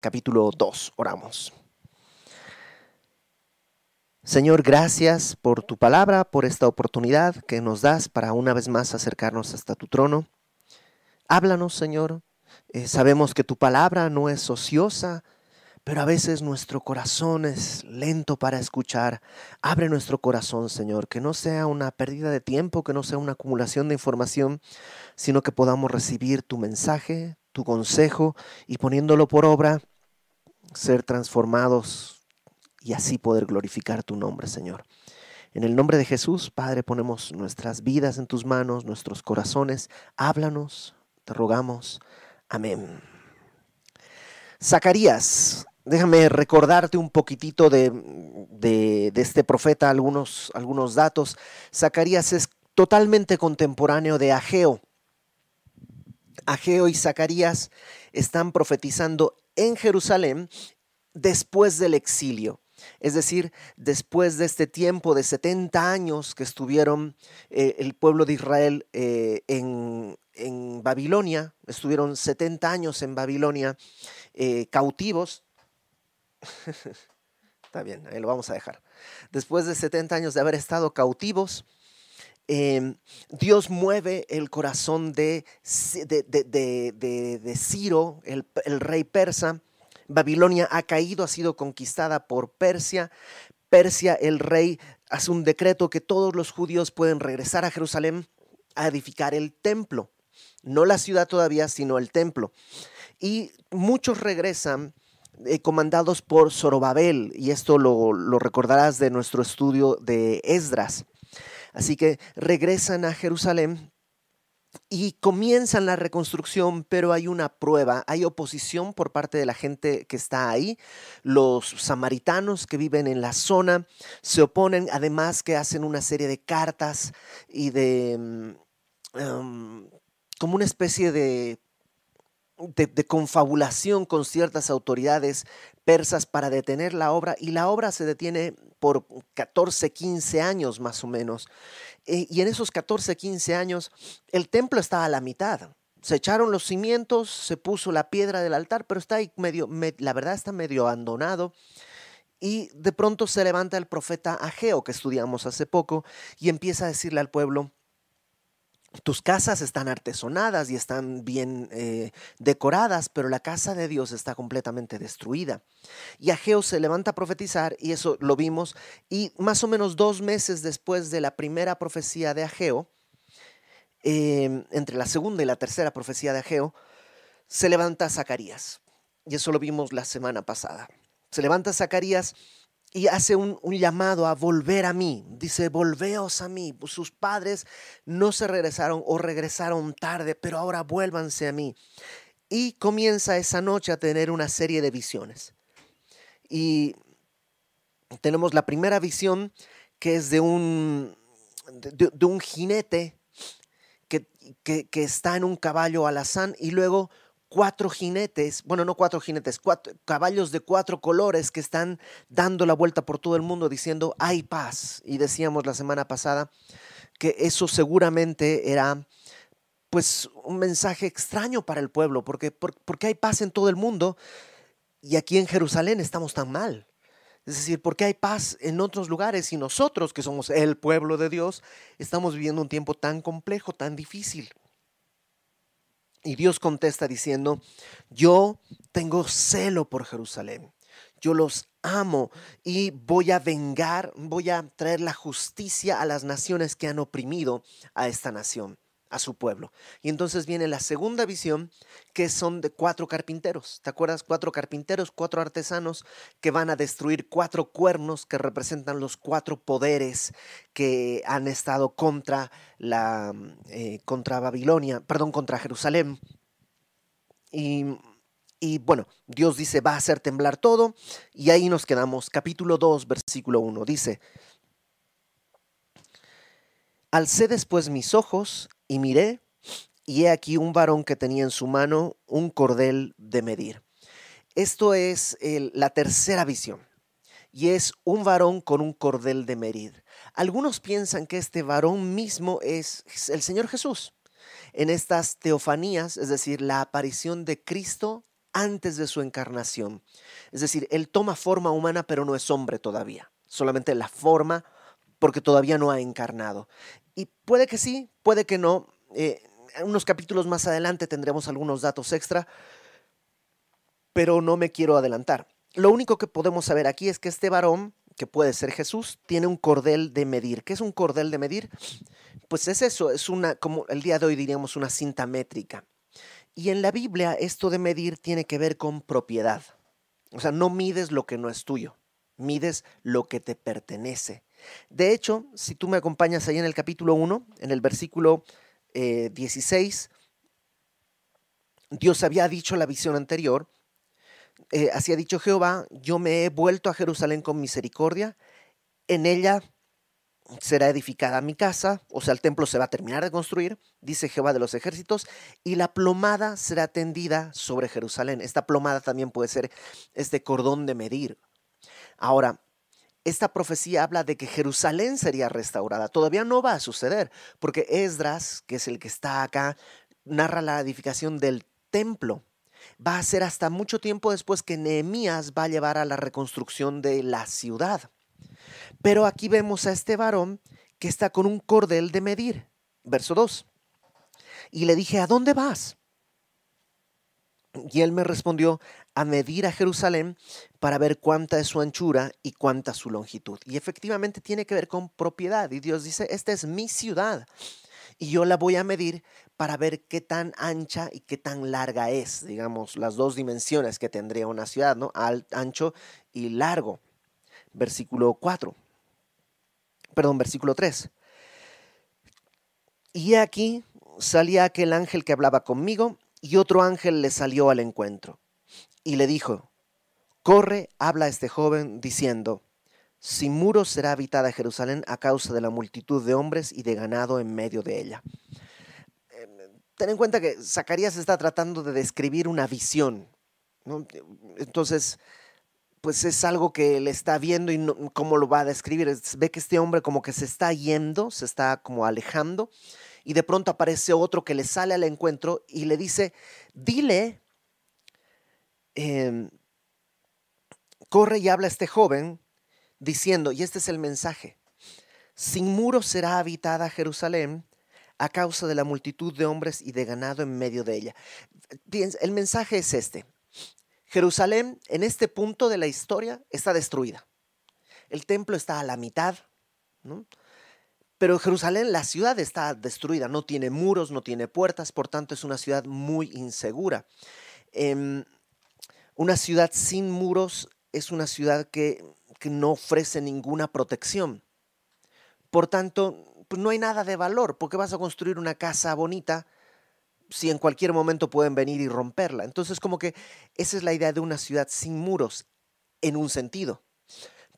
capítulo 2. Oramos. Señor, gracias por tu palabra, por esta oportunidad que nos das para una vez más acercarnos hasta tu trono. Háblanos, Señor. Eh, sabemos que tu palabra no es ociosa, pero a veces nuestro corazón es lento para escuchar. Abre nuestro corazón, Señor, que no sea una pérdida de tiempo, que no sea una acumulación de información, sino que podamos recibir tu mensaje, tu consejo y poniéndolo por obra, ser transformados y así poder glorificar tu nombre, Señor. En el nombre de Jesús, Padre, ponemos nuestras vidas en tus manos, nuestros corazones. Háblanos, te rogamos. Amén. Zacarías déjame recordarte un poquitito de, de, este profeta, algunos, algunos datos. Zacarías es totalmente contemporáneo de Ageo. Ageo y Zacarías están profetizando en Jerusalén después del exilio. Es decir, después de este tiempo de 70 años que estuvieron eh, el pueblo de Israel eh, en, en, Babilonia, estuvieron 70 años en Babilonia eh, cautivos, Está bien, ahí lo vamos a dejar. Después de 70 años de haber estado cautivos, em, Dios mueve el corazón de, de, Ciro, el, el rey persa. Babilonia ha caído, ha sido conquistada por Persia. Persia, el rey, hace un decreto que todos los judíos pueden regresar a Jerusalén a edificar el templo. No la ciudad todavía, sino el templo. Y muchos regresan eh, comandados por Zorobabel, y esto lo, lo recordarás de nuestro estudio de Esdras. Así que regresan a Jerusalén y comienzan la reconstrucción, pero hay una prueba, hay oposición por parte de la gente que está ahí. Los samaritanos que viven en la zona se oponen, además que hacen una serie de cartas y de... Mm, em, como una especie de de, confabulación con ciertas autoridades persas para detener la obra y la obra se detiene por 14, 15 años más o menos. Eh, y en esos 14, 15 años el templo estaba a la mitad. Se echaron los cimientos, se puso la piedra del altar, pero está ahí medio, la verdad está medio abandonado. Y de pronto se levanta el profeta Ageo, que estudiamos hace poco, y empieza a decirle al pueblo, tus casas están artesonadas y están bien eh, decoradas, pero la casa de Dios está completamente destruida. Y Ageo se levanta a profetizar, y eso lo vimos, y más o menos dos meses después de la primera profecía de Ageo, em, entre la segunda y la tercera profecía de Ageo, se levanta Zacarías. Y eso lo vimos la semana pasada. Se levanta Zacarías y hace un, llamado a volver a mí. Dice, volveos a mí. Pues sus padres no se regresaron o regresaron tarde, pero ahora vuélvanse a mí. Y comienza esa noche a tener una serie de visiones. Y tenemos la primera visión que es de un, de, un jinete que, que, que, está en un caballo alazán y luego cuatro jinetes, bueno, no cuatro jinetes, cuatro, caballos de cuatro colores que están dando la vuelta por todo el mundo diciendo, hay paz. Y decíamos la semana pasada que eso seguramente era pues un mensaje extraño para el pueblo, porque, porque hay paz en todo el mundo y aquí en Jerusalén estamos tan mal. Es decir, porque hay paz en otros lugares y nosotros, que somos el pueblo de Dios, estamos viviendo un tiempo tan complejo, tan difícil. Y Dios contesta diciendo, yo tengo celo por Jerusalén, yo los amo y voy a vengar, voy a traer la justicia a las naciones que han oprimido a esta nación a su pueblo. Y entonces viene la segunda visión, que son de cuatro carpinteros. ¿Te acuerdas? Cuatro carpinteros, cuatro artesanos que van a destruir cuatro cuernos que representan los cuatro poderes que han estado contra la eh, contra Babilonia, perdón, contra Jerusalén. Y, y bueno, Dios dice, va a hacer temblar todo. Y ahí nos quedamos. Capítulo 2, versículo 1. Dice, Alcé después mis ojos y miré, y he aquí un varón que tenía en su mano un cordel de medir. Esto es la tercera visión, y es un varón con un cordel de medir. Algunos piensan que este varón mismo es el Señor Jesús. En estas teofanías, es decir, la aparición de Cristo antes de su encarnación. Es decir, Él toma forma humana pero no es hombre todavía, solamente la forma porque todavía no ha encarnado. Y puede que sí, puede que no. Eh, unos capítulos más adelante tendremos algunos datos extra, pero no me quiero adelantar. Lo único que podemos saber aquí es que este varón, que puede ser Jesús, tiene un cordel de medir. ¿Qué es un cordel de medir? Pues es eso, es una, como el día de hoy diríamos, una cinta métrica. Y en la Biblia esto de medir tiene que ver con propiedad. O sea, no mides lo que no es tuyo, mides lo que te pertenece. De hecho, si tú me acompañas ahí en el capítulo 1, en el versículo 16, eh, Dios había dicho la visión anterior, eh, así ha dicho Jehová, yo me he vuelto a Jerusalén con misericordia, en ella será edificada mi casa, o sea, el templo se va a terminar de construir, dice Jehová de los ejércitos, y la plomada será tendida sobre Jerusalén. Esta plomada también puede ser este cordón de medir. Ahora, esta profecía habla de que Jerusalén sería restaurada. Todavía no va a suceder, porque Esdras, que es el que está acá, narra la edificación del templo. Va a ser hasta mucho tiempo después que Nehemías va a llevar a la reconstrucción de la ciudad. Pero aquí vemos a este varón que está con un cordel de medir. Verso 2. Y le dije, ¿a dónde vas? Y él me respondió, a medir a Jerusalén para ver cuánta es su anchura y cuánta su longitud. Y efectivamente tiene que ver con propiedad. Y Dios dice, esta es mi ciudad. Y yo la voy a medir para ver qué tan ancha y qué tan larga es, digamos, las dos dimensiones que tendría una ciudad, ¿no? ancho y largo. Versículo 4 perdón, versículo 3. Y aquí salía aquel ángel que hablaba conmigo, y otro ángel le salió al encuentro, y le dijo, corre, habla a este joven, diciendo, sin muros será habitada Jerusalén a causa de la multitud de hombres y de ganado en medio de ella. Em, ten en cuenta que Zacarías está tratando de describir una visión. Entonces, pues es algo que le está viendo y cómo lo va a describir. ve que este hombre como que se está yendo, se está como alejando y de pronto aparece otro que le sale al encuentro y le dice, dile, em, corre y habla este joven diciendo, y este es el mensaje, sin muros será habitada Jerusalén a causa de la multitud de hombres y de ganado en medio de ella. el mensaje es este. Jerusalén en este punto de la historia está destruida. El templo está a la mitad, pero Jerusalén, la ciudad está destruida, no tiene muros, no tiene puertas, por tanto es una ciudad muy insegura. Em, una ciudad sin muros es una ciudad que, no ofrece ninguna protección. Por tanto, pues no hay nada de valor, porque vas a construir una casa bonita si en cualquier momento pueden venir y romperla. Entonces, como que esa es la idea de una ciudad sin muros, en un sentido.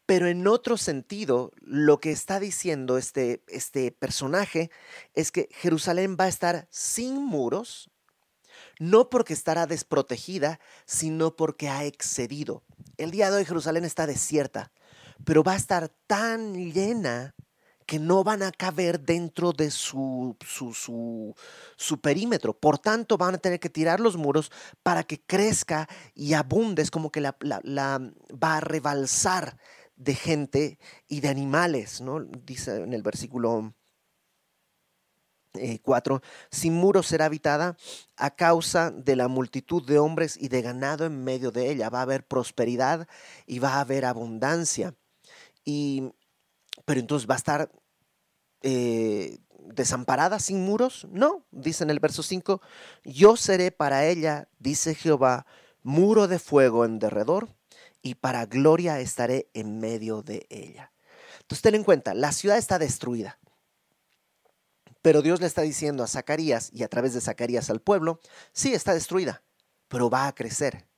Pero en otro sentido, lo que está diciendo este, este personaje es que Jerusalén va a estar sin muros, no porque estará desprotegida, sino porque ha excedido. El día de hoy Jerusalén está desierta, pero va a estar tan llena que no van a caber dentro de su, su, su, perímetro. Por tanto, van a tener que tirar los muros para que crezca y abunde. Es como que la, va a rebalsar de gente y de animales, ¿no? Dice en el versículo 4, eh, sin muros será habitada a causa de la multitud de hombres y de ganado en medio de ella. Va a haber prosperidad y va a haber abundancia. Y, pero entonces va a estar eh, desamparada sin muros? No, dice en el verso 5, yo seré para ella, dice Jehová, muro de fuego en derredor, y para gloria estaré en medio de ella. Entonces ten en cuenta, la ciudad está destruida. Pero Dios le está diciendo a Zacarías y a través de Zacarías al pueblo, sí está destruida, pero va a crecer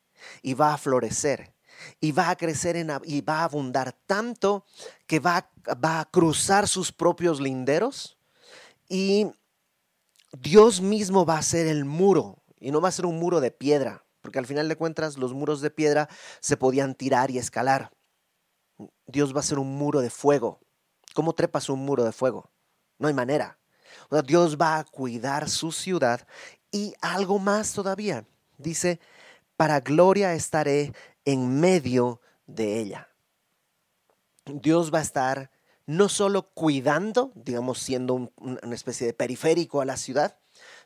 y va a florecer y va a crecer y va a abundar tanto que va, va a cruzar sus propios linderos y Dios mismo va a ser el muro y no va a ser un muro de piedra, porque al final de cuentas los muros de piedra se podían tirar y escalar. Dios va a ser un muro de fuego. ¿Cómo trepas un muro de fuego? No hay manera. Dios va a cuidar su ciudad y algo más todavía. Dice, para gloria estaré en medio de ella. Dios va a estar no solo cuidando, digamos, siendo una especie de periférico a la ciudad,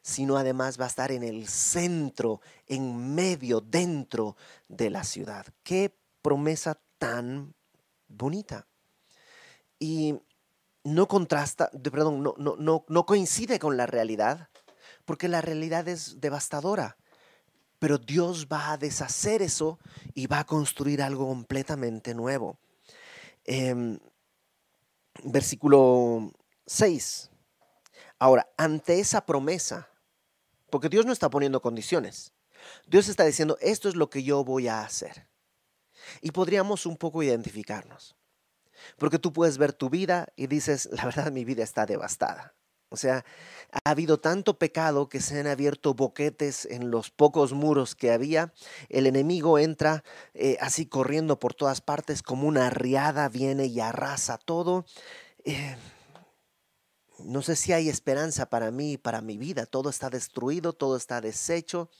sino además va a estar en el centro, en medio, dentro de la ciudad. Qué promesa tan bonita. Y no contrasta, perdón, no, no, no, no coincide con la realidad, porque la realidad es devastadora. Pero Dios va a deshacer eso y va a construir algo completamente nuevo. Em, versículo 6. Ahora, ante esa promesa, porque Dios no está poniendo condiciones, Dios está diciendo, esto es lo que yo voy a hacer. Y podríamos un poco identificarnos. Porque tú puedes ver tu vida y dices, la verdad mi vida está devastada. O sea, ha habido tanto pecado que se han abierto boquetes en los pocos muros que había. El enemigo entra eh, así corriendo por todas partes como una riada, viene y arrasa todo. Eh, no sé si hay esperanza para mí para mi vida. Todo está destruido, todo está deshecho.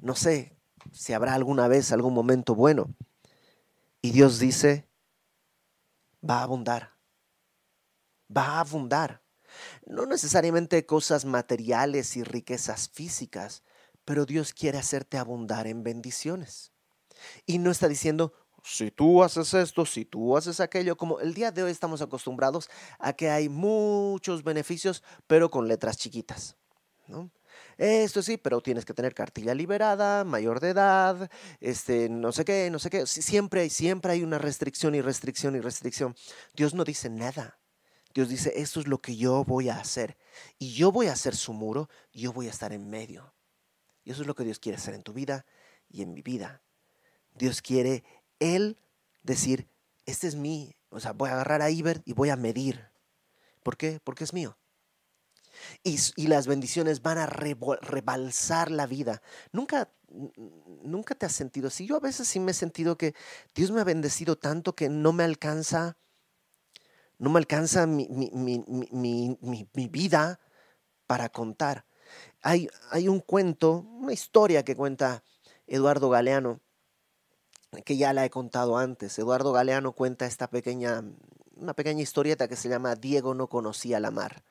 No sé si habrá alguna vez algún momento bueno. Y Dios dice, va a abundar. Va a abundar. No necesariamente cosas materiales y riquezas físicas, pero Dios quiere hacerte abundar en bendiciones. Y no está diciendo, si tú haces esto, si tú haces aquello, como el día de hoy estamos acostumbrados a que hay muchos beneficios, pero con letras chiquitas. ¿no? Esto sí, pero tienes que tener cartilla liberada, mayor de edad, este, no sé qué, no sé qué. Siempre, siempre hay una restricción y restricción y restricción. Dios no dice nada. Dios dice, esto es lo que yo voy a hacer. Y yo voy a hacer su muro, yo voy a estar en medio. Y eso es lo que Dios quiere hacer en tu vida y en mi vida. Dios quiere, Él, decir, este es mi, o sea, voy a agarrar a Iber y voy a medir. ¿Por qué? Porque es mío. Y, las bendiciones van a rebalsar la vida. Nunca, nunca te has sentido así. Yo a veces sí me he sentido que Dios me ha bendecido tanto que no me alcanza no me alcanza mi, vida para contar. Hay, hay, un cuento, una historia que cuenta Eduardo Galeano, que ya la he contado antes. Eduardo Galeano cuenta esta pequeña, una pequeña historieta que se llama Diego no conocía la mar.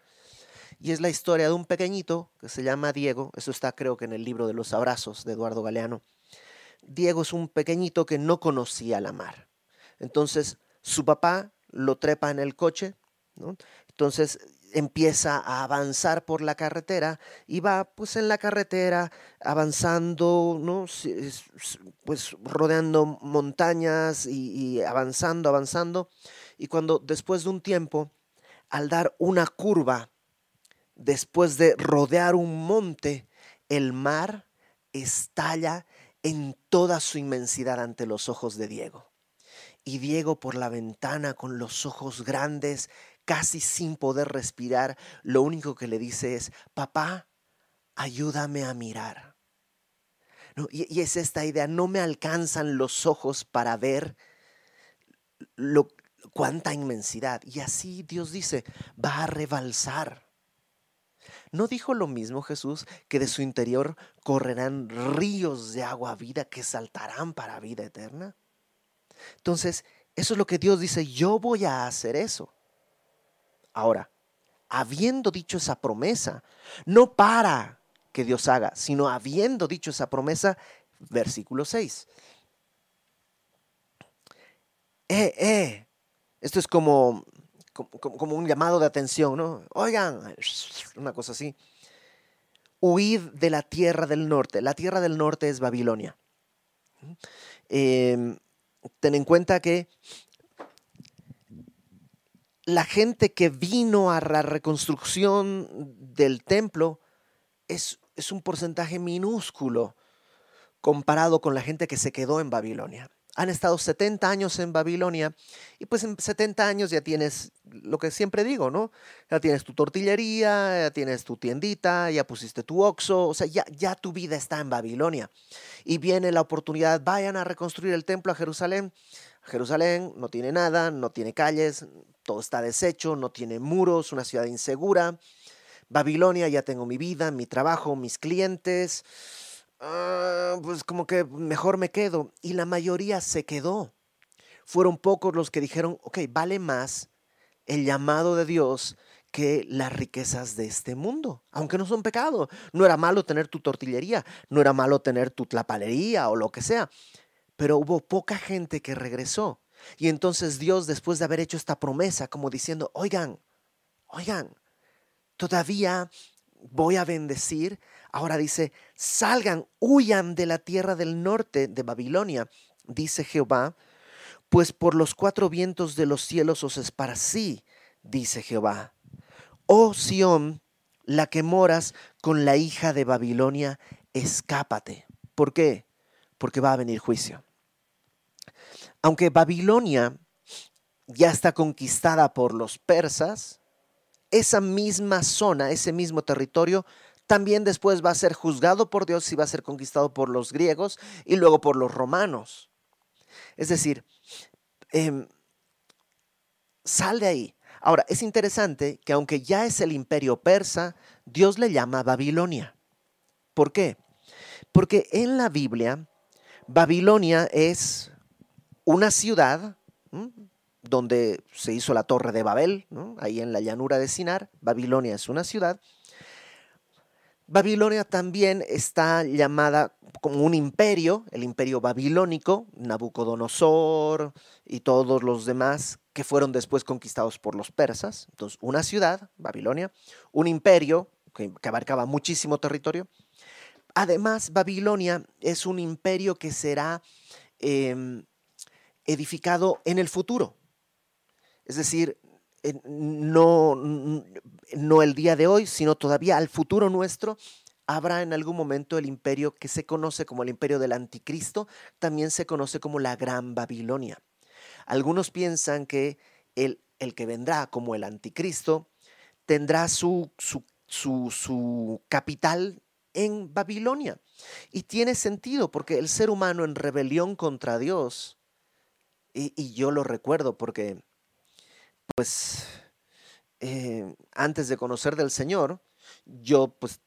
Y es la historia de un pequeñito que se llama Diego, eso está creo que en el libro de los abrazos de Eduardo Galeano. Diego es un pequeñito que no conocía la mar. Entonces su papá lo trepa en el coche, Entonces empieza a avanzar por la carretera y va pues en la carretera avanzando, ¿no? Pues rodeando montañas y, y avanzando, avanzando. Y cuando después de un tiempo, al dar una curva, después de rodear un monte, el mar estalla en toda su inmensidad ante los ojos de Diego y Diego por la ventana con los ojos grandes, casi sin poder respirar, lo único que le dice es, papá, ayúdame a mirar. y, es esta idea, no me alcanzan los ojos para ver lo, cuánta inmensidad. Y así Dios dice, va a rebalsar. ¿No dijo lo mismo Jesús que de su interior correrán ríos de agua vida que saltarán para vida eterna? Entonces, eso es lo que Dios dice, yo voy a hacer eso. Ahora, habiendo dicho esa promesa, no para que Dios haga, sino habiendo dicho esa promesa, versículo 6. Eh, eh, esto es como, como, un llamado de atención, ¿no? Oigan, una cosa así. Huid de la tierra del norte. La tierra del norte es Babilonia. Eh, ten en cuenta que la gente que vino a la reconstrucción del templo es un porcentaje minúsculo comparado con la gente que se quedó en Babilonia han estado 70 años en Babilonia y pues en 70 años ya tienes lo que siempre digo, ¿no? Ya tienes tu tortillería, ya tienes tu tiendita, ya pusiste tu oxo, o sea, ya, ya tu vida está en Babilonia. Y viene la oportunidad, vayan a reconstruir el templo a Jerusalén. Jerusalén no tiene nada, no tiene calles, todo está deshecho, no tiene muros, una ciudad insegura. Babilonia ya tengo mi vida, mi trabajo, mis clientes ah, pues como que mejor me quedo. Y la mayoría se quedó. Fueron pocos los que dijeron, ok, vale más el llamado de Dios que las riquezas de este mundo, aunque no son pecado. No era malo tener tu tortillería, no era malo tener tu tlapalería o lo que sea, pero hubo poca gente que regresó. Y entonces Dios, después de haber hecho esta promesa, como diciendo, oigan, oigan, todavía voy a bendecir. Ahora dice, salgan, huyan de la tierra del norte de Babilonia, dice Jehová, pues por los cuatro vientos de los cielos os esparcí, dice Jehová. Oh Sión, la que moras con la hija de Babilonia, escápate. ¿Por qué? Porque va a venir juicio. Aunque Babilonia ya está conquistada por los persas, esa misma zona, ese mismo territorio, también después va a ser juzgado por Dios y va a ser conquistado por los griegos y luego por los romanos. Es decir, em, sal de ahí. Ahora, es interesante que aunque ya es el imperio persa, Dios le llama Babilonia. ¿Por qué? Porque en la Biblia, Babilonia es una ciudad donde se hizo la torre de Babel, ahí en la llanura de Sinar. Babilonia es una ciudad. Babilonia también está llamada como un imperio, el imperio babilónico, Nabucodonosor y todos los demás que fueron después conquistados por los persas. Entonces, una ciudad, Babilonia, un imperio que, abarcaba muchísimo territorio. Además, Babilonia es un imperio que será em, edificado en el futuro. Es decir, no, no el día de hoy, sino todavía al futuro nuestro, habrá en algún momento el imperio que se conoce como el imperio del anticristo, también se conoce como la Gran Babilonia. Algunos piensan que el, el que vendrá como el anticristo tendrá su, su, su, capital en Babilonia. Y tiene sentido porque el ser humano en rebelión contra Dios, y, y yo lo recuerdo porque, pues, eh, antes de conocer del Señor, yo pues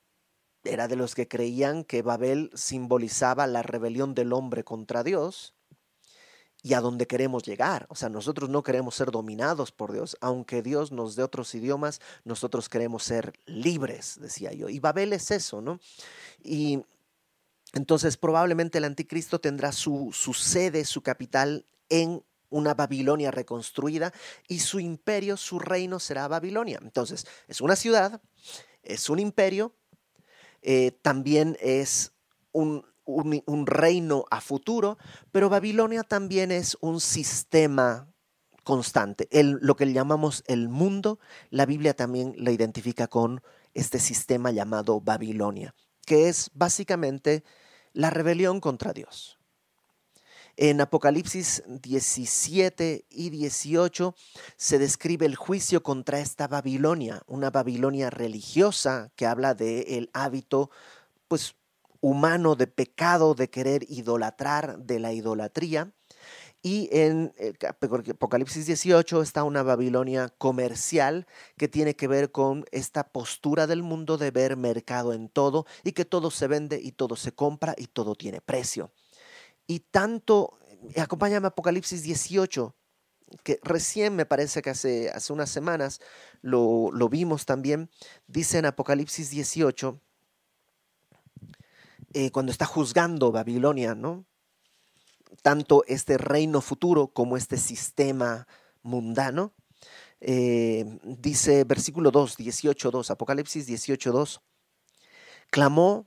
era de los que creían que Babel simbolizaba la rebelión del hombre contra Dios y a dónde queremos llegar. O sea, nosotros no queremos ser dominados por Dios, aunque Dios nos dé otros idiomas, nosotros queremos ser libres, decía yo. Y Babel es eso, ¿no? Y entonces probablemente el anticristo tendrá su, su sede, su capital en una Babilonia reconstruida y su imperio, su reino será Babilonia. Entonces, es una ciudad, es un imperio, eh, también es un, un, reino a futuro, pero Babilonia también es un sistema constante. El, lo que llamamos el mundo, la Biblia también la identifica con este sistema llamado Babilonia, que es básicamente la rebelión contra Dios. En Apocalipsis 17 y 18 se describe el juicio contra esta Babilonia, una Babilonia religiosa que habla del el hábito pues humano de pecado, de querer idolatrar, de la idolatría. Y en Apocalipsis 18 está una Babilonia comercial que tiene que ver con esta postura del mundo de ver mercado en todo y que todo se vende y todo se compra y todo tiene precio. Y tanto, acompáñame Apocalipsis 18, que recién me parece que hace, hace unas semanas lo, lo vimos también, dice en Apocalipsis 18, eh, cuando está juzgando Babilonia, ¿no? Tanto este reino futuro como este sistema mundano. Eh, dice versículo 2, 18, 2, Apocalipsis 18, 2. Clamó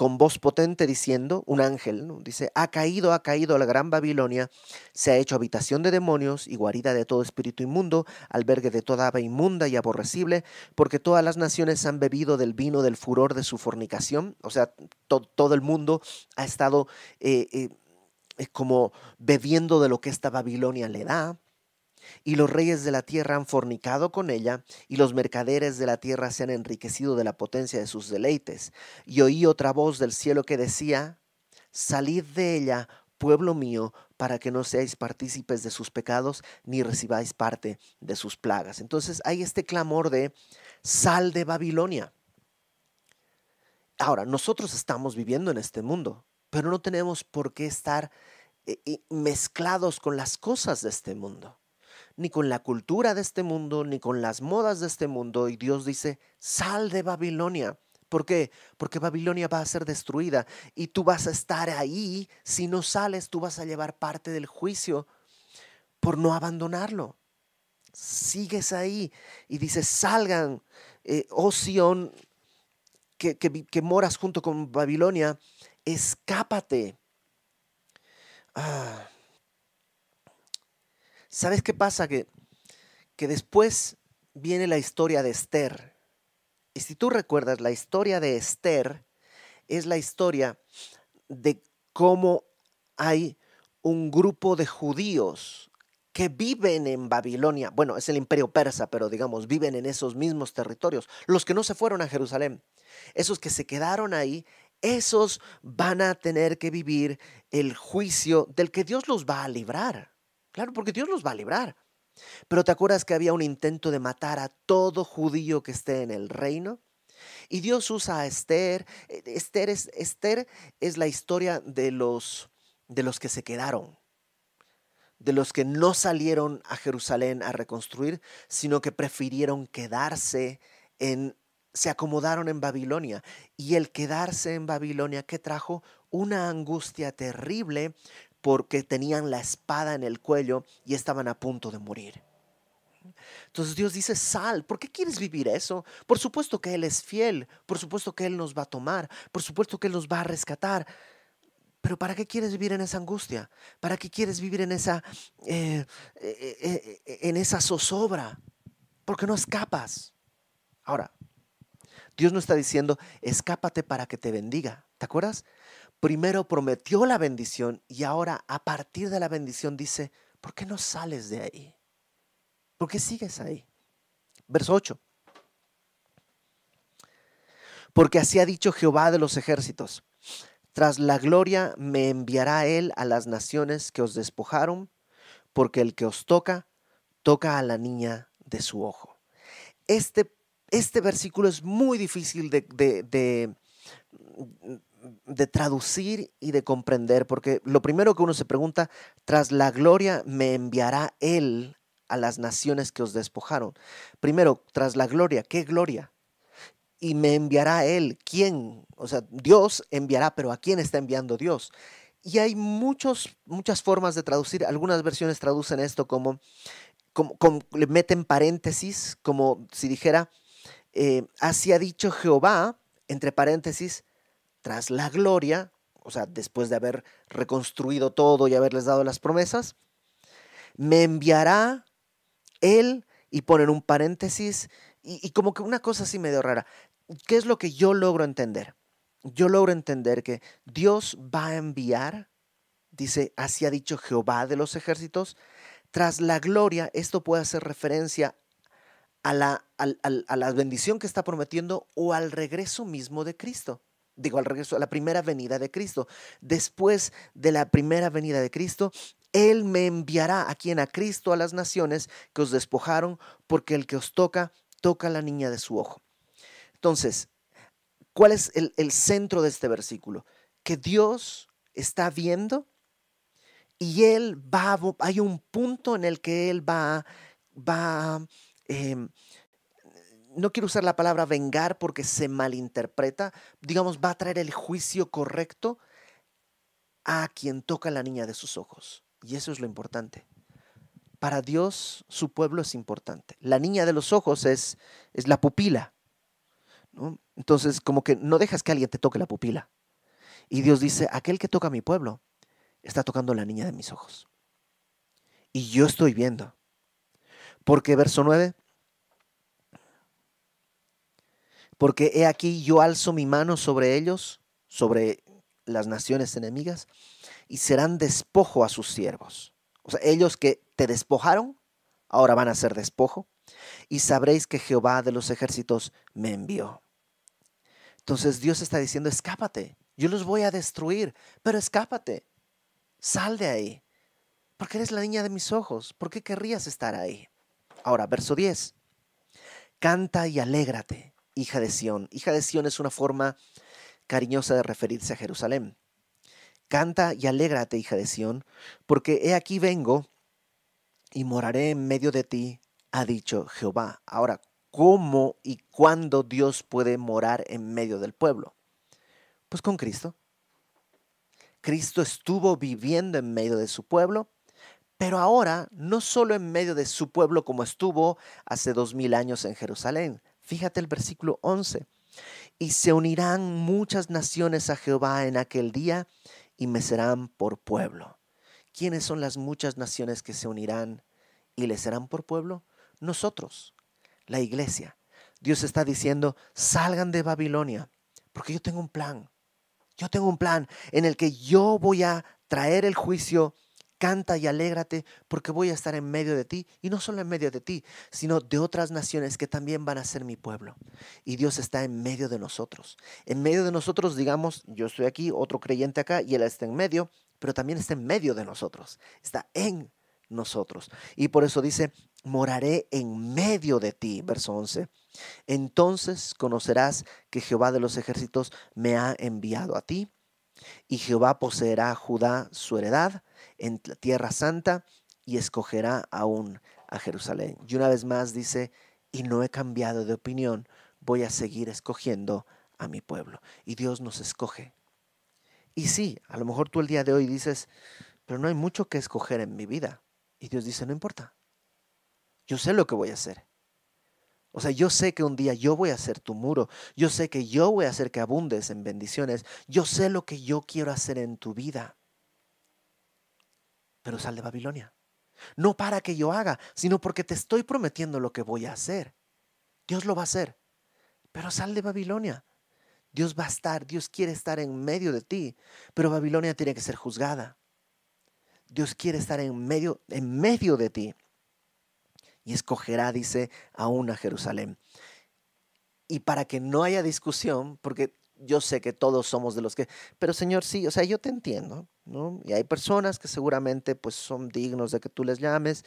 con voz potente diciendo, un ángel, dice, ha caído, ha caído la gran Babilonia, se ha hecho habitación de demonios y guarida de todo espíritu inmundo, albergue de toda ave inmunda y aborrecible, porque todas las naciones han bebido del vino del furor de su fornicación, o sea, todo el mundo ha estado eh, eh, como bebiendo de lo que esta Babilonia le da y los reyes de la tierra han fornicado con ella, y los mercaderes de la tierra se han enriquecido de la potencia de sus deleites. Y oí otra voz del cielo que decía, Salid de ella, pueblo mío, para que no seáis partícipes de sus pecados, ni recibáis parte de sus plagas. Entonces hay este clamor de, sal de Babilonia. Ahora, nosotros estamos viviendo en este mundo, pero no tenemos por qué estar eh, eh, mezclados con las cosas de este mundo, ni con la cultura de este mundo, ni con las modas de este mundo. Y Dios dice, sal de Babilonia. ¿Por qué? Porque Babilonia va a ser destruida y tú vas a estar ahí. Si no sales, tú vas a llevar parte del juicio por no abandonarlo. Sigues ahí y dices, salgan, eh, oh Sión, que, moras junto con Babilonia, escápate. Ah. ¿Sabes qué pasa? Que, que después viene la historia de Esther. Y si tú recuerdas, la historia de Esther es la historia de cómo hay un grupo de judíos que viven en Babilonia. Bueno, es el imperio persa, pero digamos, viven en esos mismos territorios. Los que no se fueron a Jerusalén esos que se quedaron ahí, esos van a tener que vivir el juicio del que Dios los va a librar. Claro, porque Dios los va a librar. Pero ¿te acuerdas que había un intento de matar a todo judío que esté en el reino? Y Dios usa a Esther. E, Esther es, Esther es la historia de los, de los que se quedaron, de los que no salieron a Jerusalén a reconstruir, sino que prefirieron quedarse en se acomodaron en Babilonia y el quedarse en Babilonia que trajo una angustia terrible porque tenían la espada en el cuello y estaban a punto de morir. Entonces Dios dice, sal, ¿por qué quieres vivir eso? Por supuesto que Él es fiel, por supuesto que Él nos va a tomar, por supuesto que Él nos va a rescatar. Pero ¿para qué quieres vivir en esa angustia? ¿Para qué quieres vivir en esa, eh, eh, eh, en esa zozobra? Porque no escapas. Ahora, Dios no está diciendo, escápate para que te bendiga. ¿Te acuerdas? Primero prometió la bendición y ahora a partir de la bendición dice, ¿por qué no sales de ahí? ¿Por qué sigues ahí? Verso 8. Porque así ha dicho Jehová de los ejércitos. Tras la gloria me enviará él a las naciones que os despojaron, porque el que os toca, toca a la niña de su ojo. Este este versículo es muy difícil de, de, traducir y de comprender, porque lo primero que uno se pregunta, tras la gloria me enviará Él a las naciones que os despojaron. Primero, tras la gloria, ¿qué gloria? Y me enviará Él, ¿quién? O sea, Dios enviará, pero ¿a quién está enviando Dios? Y hay muchos, muchas formas de traducir. Algunas versiones traducen esto como, como, como le meten paréntesis, como si dijera, eh, así ha dicho Jehová, entre paréntesis, tras la gloria, o sea, después de haber reconstruido todo y haberles dado las promesas, me enviará él, y ponen un paréntesis, y, como que una cosa así medio rara. ¿Qué es lo que yo logro entender? Yo logro entender que Dios va a enviar, dice, así ha dicho Jehová de los ejércitos, tras la gloria, esto puede hacer referencia a la, a la bendición que está prometiendo o al regreso mismo de Cristo. Digo, al regreso, a la primera venida de Cristo. Después de la primera venida de Cristo, Él me enviará a quien a Cristo a las naciones que os despojaron, porque el que os toca, toca a la niña de su ojo. Entonces, ¿cuál es el, el centro de este versículo? Que Dios está viendo y Él va, hay un punto en el que Él va, va Em, no quiero usar la palabra vengar porque se malinterpreta, digamos, va a traer el juicio correcto a quien toca la niña de sus ojos. Y eso es lo importante. Para Dios, su pueblo es importante. La niña de los ojos es, es la pupila. Entonces, como que no dejas que alguien te toque la pupila. Y Dios dice, aquel que toca a mi pueblo está tocando la niña de mis ojos. Y yo estoy viendo. Porque verso 9, porque he aquí yo alzo mi mano sobre ellos, sobre las naciones enemigas, y serán despojo a sus siervos. O sea, ellos que te despojaron, ahora van a ser despojo, y sabréis que Jehová de los ejércitos me envió. Entonces Dios está diciendo, escápate, yo los voy a destruir, pero escápate, sal de ahí, porque eres la niña de mis ojos, ¿por qué querrías estar ahí? Ahora, verso 10. Canta y alégrate, hija de Sión. Hija de Sión es una forma cariñosa de referirse a Jerusalén. Canta y alégrate, hija de Sión, porque he aquí vengo y moraré en medio de ti, ha dicho Jehová. Ahora, ¿cómo y cuándo Dios puede morar en medio del pueblo? Pues con Cristo. Cristo estuvo viviendo en medio de su pueblo, pero ahora no solo en medio de su pueblo como estuvo hace dos mil años en Jerusalén. Fíjate el versículo 11. Y se unirán muchas naciones a Jehová en aquel día y me serán por pueblo. ¿Quiénes son las muchas naciones que se unirán y le serán por pueblo? Nosotros, la iglesia. Dios está diciendo, salgan de Babilonia, porque yo tengo un plan. Yo tengo un plan en el que yo voy a traer el juicio canta y alégrate porque voy a estar en medio de ti, y no solo en medio de ti, sino de otras naciones que también van a ser mi pueblo. Y Dios está en medio de nosotros. En medio de nosotros, digamos, yo estoy aquí, otro creyente acá, y Él está en medio, pero también está en medio de nosotros, está en nosotros. Y por eso dice, moraré en medio de ti, verso 11. Entonces conocerás que Jehová de los ejércitos me ha enviado a ti, y Jehová poseerá a Judá su heredad en la tierra santa y escogerá aún a Jerusalén. Y una vez más dice, y no he cambiado de opinión, voy a seguir escogiendo a mi pueblo. Y Dios nos escoge. Y sí, a lo mejor tú el día de hoy dices, pero no hay mucho que escoger en mi vida. Y Dios dice, no importa. Yo sé lo que voy a hacer. O sea, yo sé que un día yo voy a ser tu muro. Yo sé que yo voy a hacer que abundes en bendiciones. Yo sé lo que yo quiero hacer en tu vida pero sal de Babilonia. No para que yo haga, sino porque te estoy prometiendo lo que voy a hacer. Dios lo va a hacer, pero sal de Babilonia. Dios va a estar, Dios quiere estar en medio de ti, pero Babilonia tiene que ser juzgada. Dios quiere estar en medio, en medio de ti. Y escogerá, dice, a Jerusalén. Y para que no haya discusión, porque yo sé que todos somos de los que, pero Señor, sí, o sea, yo te entiendo, ¿no? Y hay personas que seguramente pues son dignos de que tú les llames,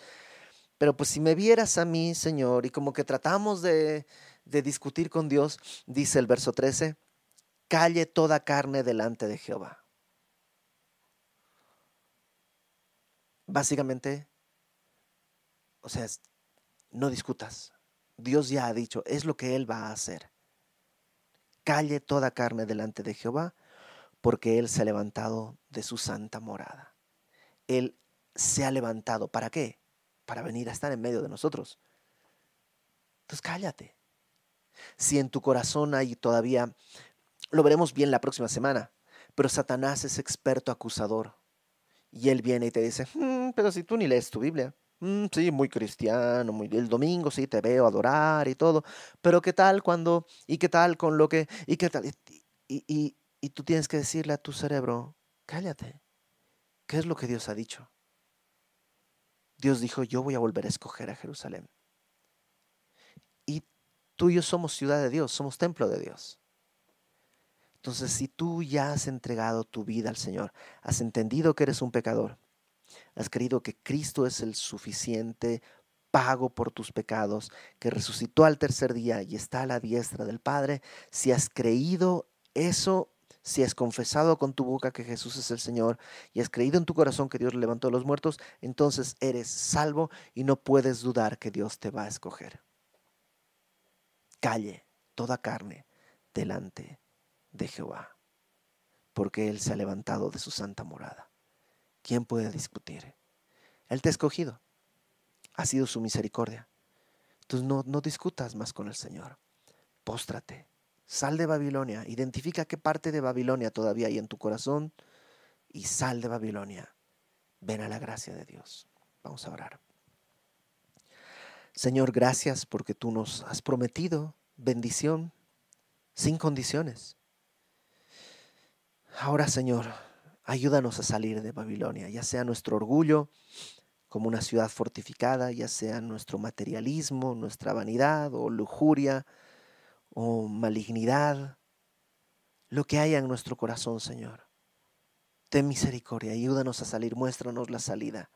pero pues si me vieras a mí, Señor, y como que tratamos de, de discutir con Dios, dice el verso 13, calle toda carne delante de Jehová. Básicamente, o sea, no discutas. Dios ya ha dicho, es lo que Él va a hacer calle toda carne delante de Jehová, porque Él se ha levantado de su santa morada. Él se ha levantado. ¿Para qué? Para venir a estar en medio de nosotros. Entonces cállate. Si en tu corazón hay todavía, lo veremos bien la próxima semana, pero Satanás es experto acusador. Y él viene y te dice, mm, pero si tú ni lees tu Biblia. Mm, sí, muy cristiano, muy el domingo sí te veo adorar y todo, pero ¿qué tal cuando, y qué tal con lo que, y qué tal? Y, y, y tú tienes que decirle a tu cerebro, cállate, ¿qué es lo que Dios ha dicho? Dios dijo, yo voy a volver a escoger a Jerusalén. Y tú y yo somos ciudad de Dios, somos templo de Dios. Entonces, si tú ya has entregado tu vida al Señor, has entendido que eres un pecador, has creído que Cristo es el suficiente pago por tus pecados, que resucitó al tercer día y está a la diestra del Padre, si has creído eso, si has confesado con tu boca que Jesús es el Señor y has creído en tu corazón que Dios levantó a los muertos, entonces eres salvo y no puedes dudar que Dios te va a escoger. Calle toda carne delante de Jehová, porque Él se ha levantado de su santa morada. ¿Quién puede discutir? Él te ha escogido. Ha sido su misericordia. Entonces no, no discutas más con el Señor. Póstrate. Sal de Babilonia. Identifica qué parte de Babilonia todavía hay en tu corazón y sal de Babilonia. Ven a la gracia de Dios. Vamos a orar. Señor, gracias porque tú nos has prometido bendición sin condiciones. Ahora, Señor, Ayúdanos a salir de Babilonia, ya sea nuestro orgullo como una ciudad fortificada, ya sea nuestro materialismo, nuestra vanidad o lujuria o malignidad, lo que haya en nuestro corazón, Señor. Ten misericordia, ayúdanos a salir, muéstranos la salida.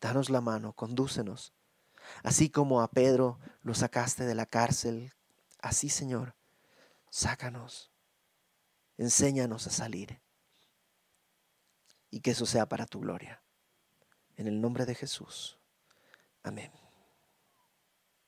Danos la mano, condúcenos. Así como a Pedro lo sacaste de la cárcel, así, Señor, sácanos enséñanos a salir. Y que eso sea para tu gloria. En el nombre de Jesús. Amén.